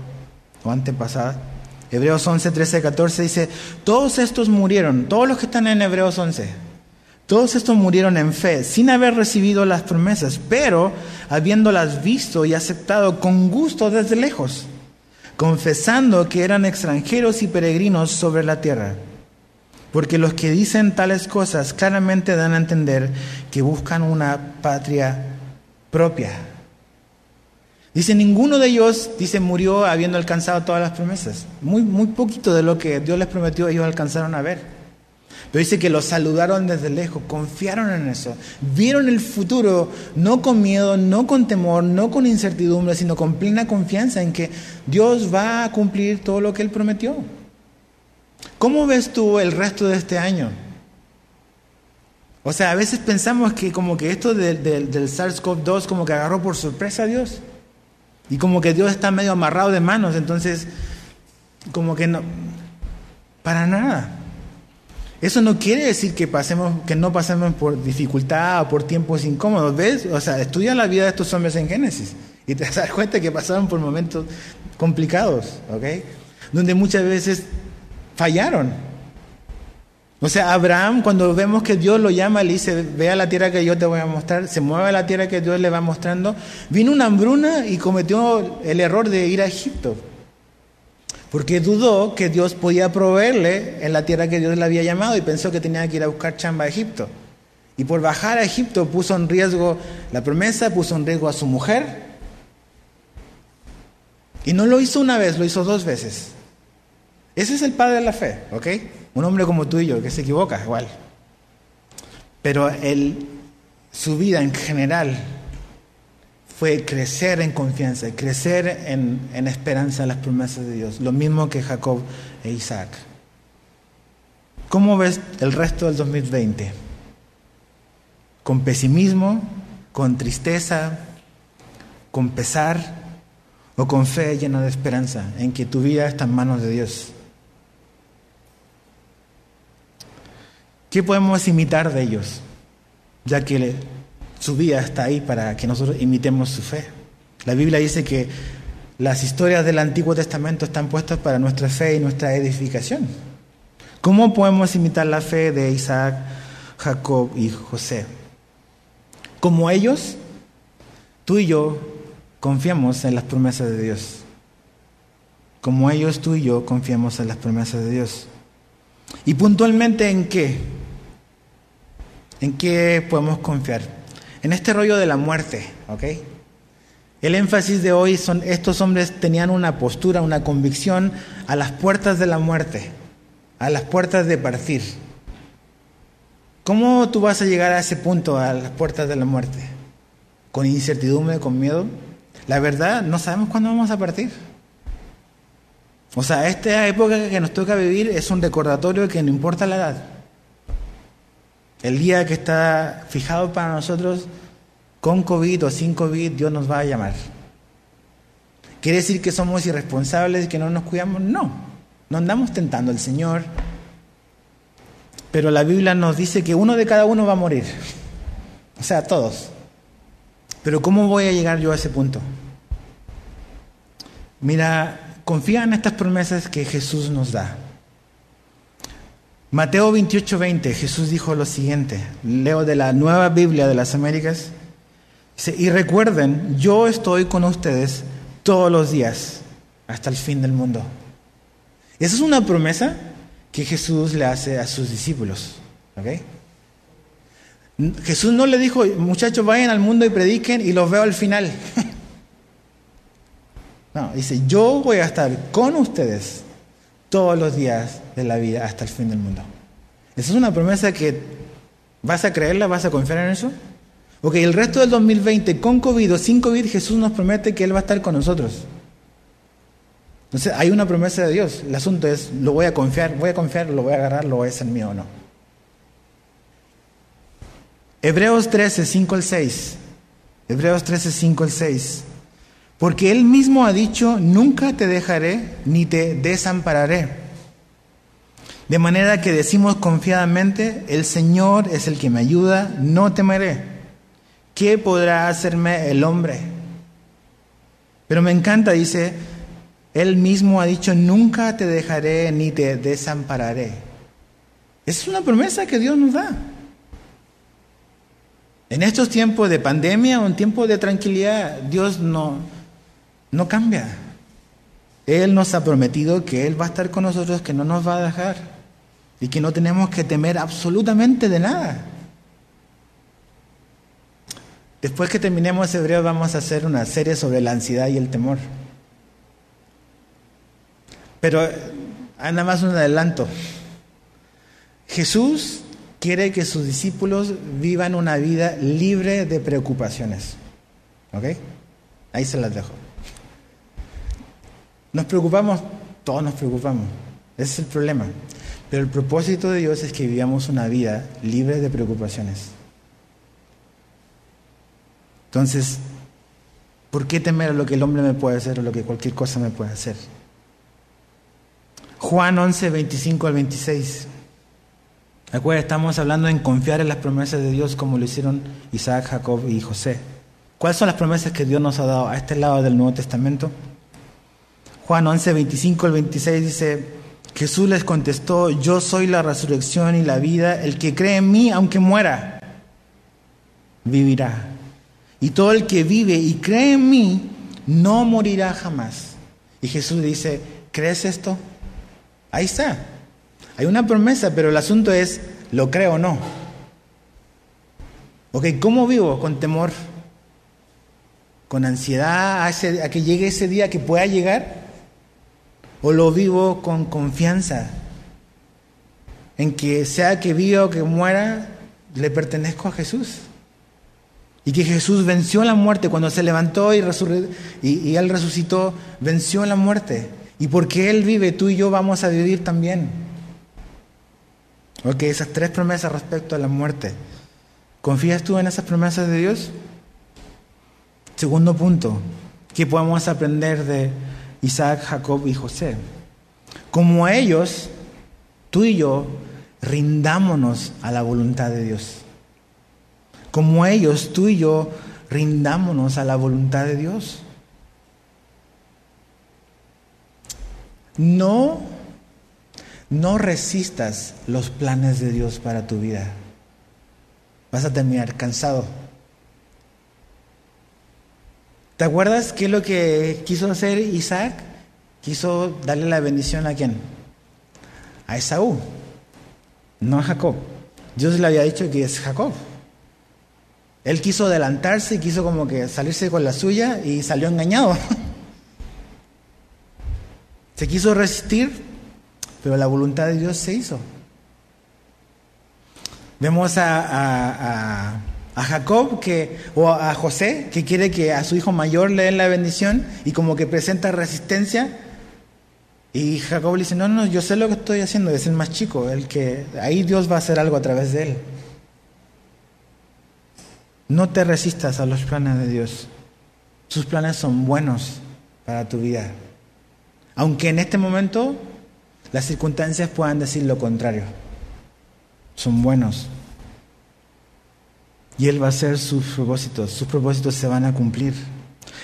o antepasada. Hebreos 11, 13 y 14 dice, todos estos murieron, todos los que están en Hebreos 11, todos estos murieron en fe, sin haber recibido las promesas, pero habiéndolas visto y aceptado con gusto desde lejos, confesando que eran extranjeros y peregrinos sobre la tierra. Porque los que dicen tales cosas claramente dan a entender que buscan una patria propia. Dice, ninguno de ellos, dice, murió habiendo alcanzado todas las promesas. Muy, muy poquito de lo que Dios les prometió ellos alcanzaron a ver. Pero dice que los saludaron desde lejos, confiaron en eso, vieron el futuro no con miedo, no con temor, no con incertidumbre, sino con plena confianza en que Dios va a cumplir todo lo que Él prometió. ¿Cómo ves tú el resto de este año? O sea, a veces pensamos que como que esto del SARS-CoV-2 como que agarró por sorpresa a Dios. Y como que Dios está medio amarrado de manos, entonces como que no, para nada. Eso no quiere decir que pasemos, que no pasemos por dificultad o por tiempos incómodos. ¿Ves? O sea, estudia la vida de estos hombres en Génesis y te das cuenta que pasaron por momentos complicados, ¿ok? Donde muchas veces fallaron. O sea, Abraham, cuando vemos que Dios lo llama, le dice, ve a la tierra que yo te voy a mostrar, se mueve a la tierra que Dios le va mostrando, vino una hambruna y cometió el error de ir a Egipto. Porque dudó que Dios podía proveerle en la tierra que Dios le había llamado y pensó que tenía que ir a buscar chamba a Egipto. Y por bajar a Egipto puso en riesgo la promesa, puso en riesgo a su mujer. Y no lo hizo una vez, lo hizo dos veces. Ese es el padre de la fe, ¿ok? Un hombre como tú y yo, que se equivoca, igual. Pero su vida en general fue crecer en confianza, crecer en, en esperanza en las promesas de Dios, lo mismo que Jacob e Isaac. ¿Cómo ves el resto del 2020? ¿Con pesimismo? ¿Con tristeza? ¿Con pesar? ¿O con fe llena de esperanza en que tu vida está en manos de Dios? ¿Qué podemos imitar de ellos? Ya que su vida está ahí para que nosotros imitemos su fe. La Biblia dice que las historias del Antiguo Testamento están puestas para nuestra fe y nuestra edificación. ¿Cómo podemos imitar la fe de Isaac, Jacob y José? Como ellos, tú y yo confiamos en las promesas de Dios. Como ellos, tú y yo confiamos en las promesas de Dios. ¿Y puntualmente en qué? ¿En qué podemos confiar? En este rollo de la muerte, ¿ok? El énfasis de hoy son estos hombres tenían una postura, una convicción a las puertas de la muerte, a las puertas de partir. ¿Cómo tú vas a llegar a ese punto, a las puertas de la muerte? ¿Con incertidumbre, con miedo? La verdad, no sabemos cuándo vamos a partir. O sea, esta época que nos toca vivir es un recordatorio que no importa la edad. El día que está fijado para nosotros, con COVID o sin COVID, Dios nos va a llamar. ¿Quiere decir que somos irresponsables y que no nos cuidamos? No, no andamos tentando al Señor. Pero la Biblia nos dice que uno de cada uno va a morir. O sea, todos. Pero ¿cómo voy a llegar yo a ese punto? Mira, confía en estas promesas que Jesús nos da. Mateo 28, 20, Jesús dijo lo siguiente, leo de la nueva Biblia de las Américas, dice, y recuerden, yo estoy con ustedes todos los días hasta el fin del mundo. Esa es una promesa que Jesús le hace a sus discípulos. Jesús no le dijo, muchachos, vayan al mundo y prediquen y los veo al final. no, dice, yo voy a estar con ustedes todos los días de la vida hasta el fin del mundo. Esa es una promesa que vas a creerla, vas a confiar en eso. Ok, el resto del 2020, con COVID o sin COVID, Jesús nos promete que Él va a estar con nosotros. Entonces, hay una promesa de Dios. El asunto es, ¿lo voy a confiar? ¿Voy a confiar? ¿Lo voy a agarrar? ¿Lo voy a hacer mío o no? Hebreos 13, 5 al 6. Hebreos 13, 5 al 6. Porque Él mismo ha dicho, nunca te dejaré ni te desampararé. De manera que decimos confiadamente, el Señor es el que me ayuda, no temeré. ¿Qué podrá hacerme el hombre? Pero me encanta, dice, Él mismo ha dicho, nunca te dejaré ni te desampararé. Esa es una promesa que Dios nos da. En estos tiempos de pandemia o en tiempos de tranquilidad, Dios no, no cambia. Él nos ha prometido que Él va a estar con nosotros, que no nos va a dejar y que no tenemos que temer absolutamente de nada. Después que terminemos Hebreo vamos a hacer una serie sobre la ansiedad y el temor. Pero nada más un adelanto. Jesús quiere que sus discípulos vivan una vida libre de preocupaciones. ¿Ok? Ahí se las dejo. Nos preocupamos, todos nos preocupamos. Ese es el problema. Pero el propósito de Dios es que vivamos una vida libre de preocupaciones. Entonces, ¿por qué temer a lo que el hombre me puede hacer o lo que cualquier cosa me puede hacer? Juan 11, 25 al 26. Recuerda, estamos hablando en confiar en las promesas de Dios como lo hicieron Isaac, Jacob y José. ¿Cuáles son las promesas que Dios nos ha dado a este lado del Nuevo Testamento? Juan 11, 25 al 26 dice, Jesús les contestó, yo soy la resurrección y la vida, el que cree en mí, aunque muera, vivirá. Y todo el que vive y cree en mí, no morirá jamás. Y Jesús dice, ¿crees esto? Ahí está. Hay una promesa, pero el asunto es, ¿lo creo o no? Ok, ¿cómo vivo? Con temor, con ansiedad a, a que llegue ese día que pueda llegar o lo vivo con confianza? En que sea que viva o que muera, le pertenezco a Jesús. Y que Jesús venció la muerte cuando se levantó y, y, Él resucitó, venció la muerte. Y porque Él vive, tú y yo vamos a vivir también. Ok, esas tres promesas respecto a la muerte. ¿Confías tú en esas promesas de Dios? Segundo punto, ¿qué podemos aprender de Isaac, Jacob y José? Como ellos, tú y yo, rindámonos a la voluntad de Dios. Como ellos, tú y yo, rindámonos a la voluntad de Dios. No, no resistas los planes de Dios para tu vida. Vas a terminar cansado. ¿Te acuerdas qué es lo que quiso hacer Isaac? Quiso darle la bendición a quién? A Esaú, no a Jacob. Dios le había dicho que es Jacob. Él quiso adelantarse quiso como que salirse con la suya y salió engañado. Se quiso resistir, pero la voluntad de Dios se hizo. Vemos a, Jacob que, o a José que quiere que a su hijo mayor le den la bendición y como que presenta resistencia. Y Jacob le dice, no, no, yo sé lo que estoy haciendo, es el más chico, el que ahí Dios va a hacer algo a través de él. No te resistas a los planes de Dios. Sus planes son buenos para tu vida. Aunque en este momento las circunstancias puedan decir lo contrario. Son buenos. Y Él va a hacer sus propósitos. Sus propósitos se van a cumplir.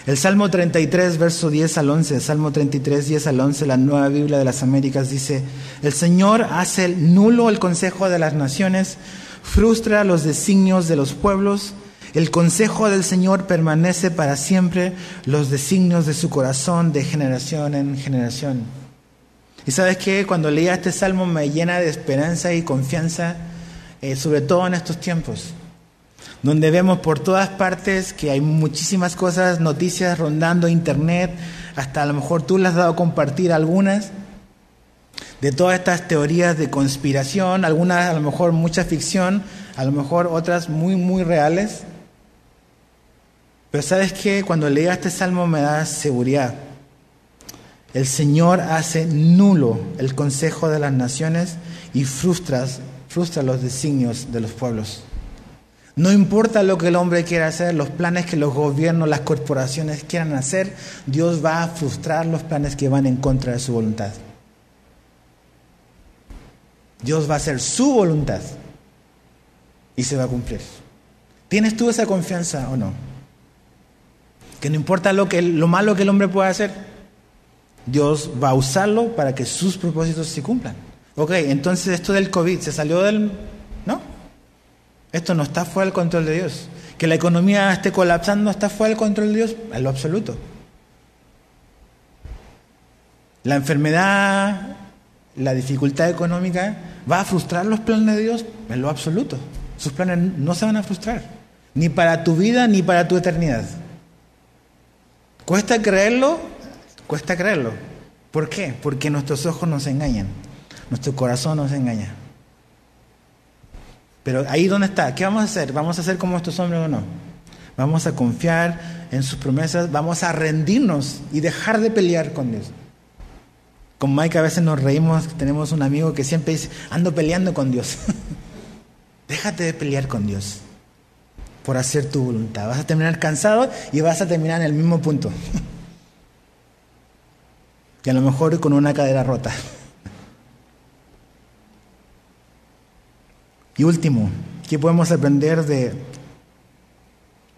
El Salmo 33, verso 10 al 11, Salmo 33, 10 al 11, la nueva Biblia de las Américas dice, el Señor hace nulo el consejo de las naciones, frustra los designios de los pueblos, el consejo del Señor permanece para siempre, los designios de su corazón de generación en generación. Y sabes que cuando leía este salmo me llena de esperanza y confianza, eh, sobre todo en estos tiempos, donde vemos por todas partes que hay muchísimas cosas, noticias rondando internet, hasta a lo mejor tú las has dado a compartir algunas, de todas estas teorías de conspiración, algunas a lo mejor mucha ficción, a lo mejor otras muy, muy reales. Pero sabes que cuando leía este salmo me da seguridad. El Señor hace nulo el consejo de las naciones y frustra, frustra los designios de los pueblos. No importa lo que el hombre quiera hacer, los planes que los gobiernos, las corporaciones quieran hacer, Dios va a frustrar los planes que van en contra de su voluntad. Dios va a hacer su voluntad y se va a cumplir. ¿Tienes tú esa confianza o no? que no importa lo, que, lo malo que el hombre pueda hacer, Dios va a usarlo para que sus propósitos se cumplan. Ok, entonces esto del COVID se salió del... Esto no está fuera del control de Dios. Que la economía esté colapsando está fuera del control de Dios, en lo absoluto. La enfermedad, la dificultad económica va a frustrar los planes de Dios en lo absoluto. Sus planes no se van a frustrar, ni para tu vida ni para tu eternidad. ¿Cuesta creerlo? Cuesta creerlo. ¿Por qué? Porque nuestros ojos nos engañan, nuestro corazón nos engaña. Pero ahí donde está, ¿qué vamos a hacer? ¿Vamos a hacer como estos hombres o no? Vamos a confiar en sus promesas, vamos a rendirnos y dejar de pelear con Dios. Con Mike a veces nos reímos, tenemos un amigo que siempre dice, ando peleando con Dios. Déjate de pelear con Dios por hacer tu voluntad. Vas a terminar cansado y vas a terminar en el mismo punto. y a lo mejor con una cadera rota. Y último, ¿qué podemos aprender de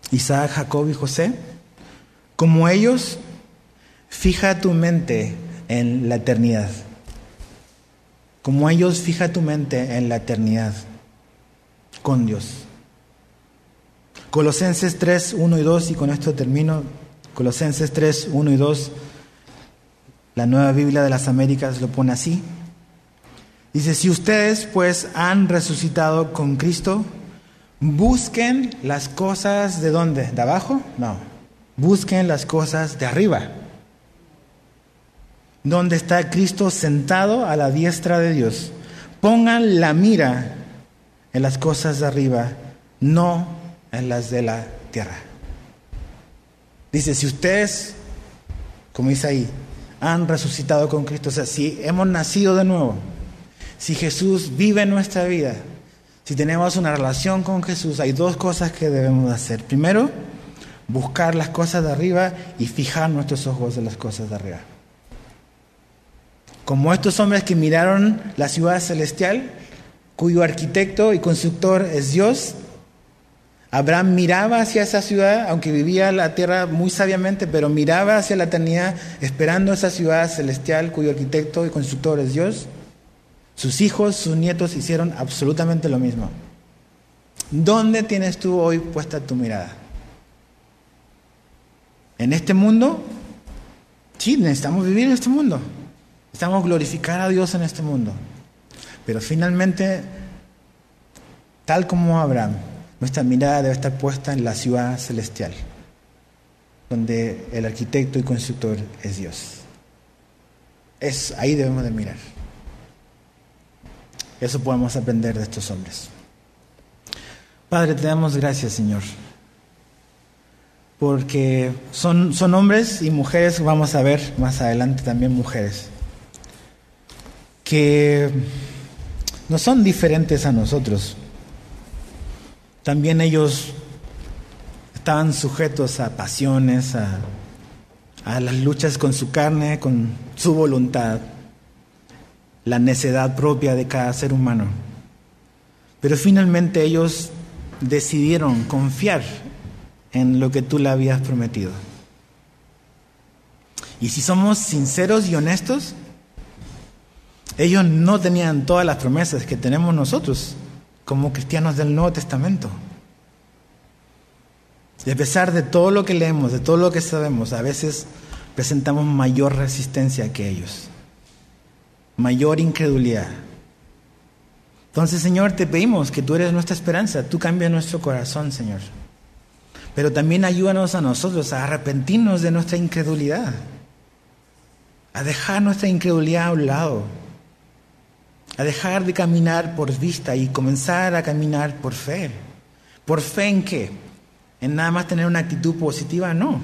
Isaac, Jacob y José? Como ellos, fija tu mente en la eternidad. Como ellos, fija tu mente en la eternidad con Dios. Colosenses 3, 1 y 2, y con esto termino. Colosenses 3, 1 y 2, la nueva Biblia de las Américas lo pone así. Dice, si ustedes pues han resucitado con Cristo, busquen las cosas de dónde? ¿De abajo? No. Busquen las cosas de arriba. donde está Cristo sentado a la diestra de Dios. Pongan la mira en las cosas de arriba, no en las de la tierra. Dice, si ustedes, como dice ahí, han resucitado con Cristo, o sea, si hemos nacido de nuevo, si Jesús vive en nuestra vida, si tenemos una relación con Jesús, hay dos cosas que debemos hacer. Primero, buscar las cosas de arriba y fijar nuestros ojos en las cosas de arriba. Como estos hombres que miraron la ciudad celestial, cuyo arquitecto y constructor es Dios, Abraham miraba hacia esa ciudad, aunque vivía la tierra muy sabiamente, pero miraba hacia la eternidad, esperando esa ciudad celestial cuyo arquitecto y constructor es Dios. Sus hijos, sus nietos hicieron absolutamente lo mismo. ¿Dónde tienes tú hoy puesta tu mirada? ¿En este mundo? Sí, necesitamos vivir en este mundo. Necesitamos glorificar a Dios en este mundo. Pero finalmente, tal como Abraham, nuestra mirada debe estar puesta en la ciudad celestial, donde el arquitecto y constructor es Dios. Es, ahí debemos de mirar. Eso podemos aprender de estos hombres. Padre, te damos gracias, Señor, porque son, son hombres y mujeres, vamos a ver más adelante también mujeres, que no son diferentes a nosotros también ellos estaban sujetos a pasiones, a, las luchas con su carne, con su voluntad, la necedad propia de cada ser humano. Pero finalmente ellos decidieron confiar en lo que tú le habías prometido. Y si somos sinceros y honestos, ellos no tenían todas las promesas que tenemos nosotros como cristianos del Nuevo Testamento. Y a pesar de todo lo que leemos, de todo lo que sabemos, a veces presentamos mayor resistencia que ellos, mayor incredulidad. Entonces, Señor, te pedimos que tú eres nuestra esperanza, tú cambias nuestro corazón, Señor. Pero también ayúdanos a nosotros a arrepentirnos de nuestra incredulidad, a dejar nuestra incredulidad a un lado a dejar de caminar por vista y comenzar a caminar por fe. ¿Por fe en qué? ¿En nada más tener una actitud positiva? No.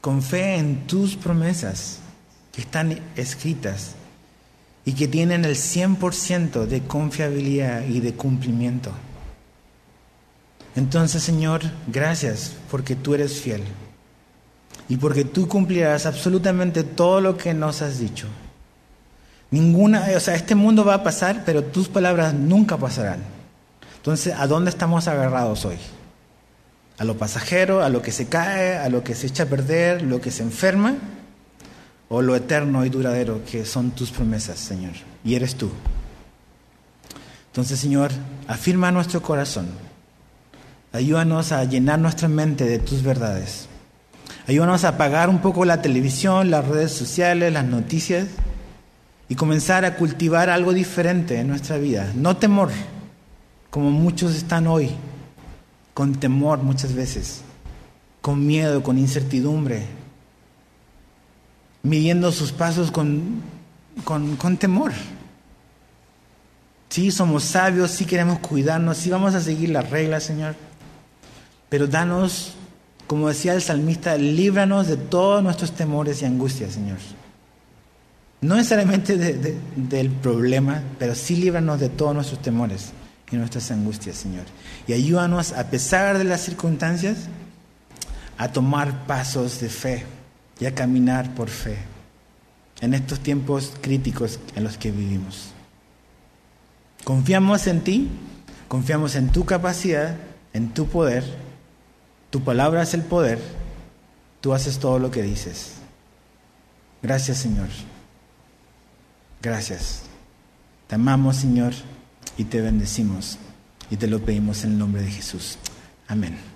Con fe en tus promesas que están escritas y que tienen el 100% de confiabilidad y de cumplimiento. Entonces, Señor, gracias porque tú eres fiel y porque tú cumplirás absolutamente todo lo que nos has dicho. Ninguna, o sea, este mundo va a pasar, pero tus palabras nunca pasarán. Entonces, ¿a dónde estamos agarrados hoy? ¿A lo pasajero, a lo que se cae, a lo que se echa a perder, lo que se enferma? ¿O lo eterno y duradero que son tus promesas, Señor? Y eres tú. Entonces, Señor, afirma nuestro corazón. Ayúdanos a llenar nuestra mente de tus verdades. Ayúdanos a apagar un poco la televisión, las redes sociales, las noticias y comenzar a cultivar algo diferente en nuestra vida. No temor, como muchos están hoy, con temor muchas veces, con miedo, con incertidumbre, midiendo sus pasos con, con, con temor. Sí, somos sabios, sí queremos cuidarnos, sí vamos a seguir las reglas, Señor. Pero danos, como decía el salmista, líbranos de todos nuestros temores y angustias, Señor. No necesariamente del problema, pero sí líbranos de todos nuestros temores y nuestras angustias, Señor. Y ayúdanos, a pesar de las circunstancias, a tomar pasos de fe y a caminar por fe en estos tiempos críticos en los que vivimos. Confiamos en ti, confiamos en tu capacidad, en tu poder. Tu palabra es el poder. Tú haces todo lo que dices. Gracias, Señor. Gracias. Te amamos, Señor, y te bendecimos. Y te lo pedimos en el nombre de Jesús. Amén.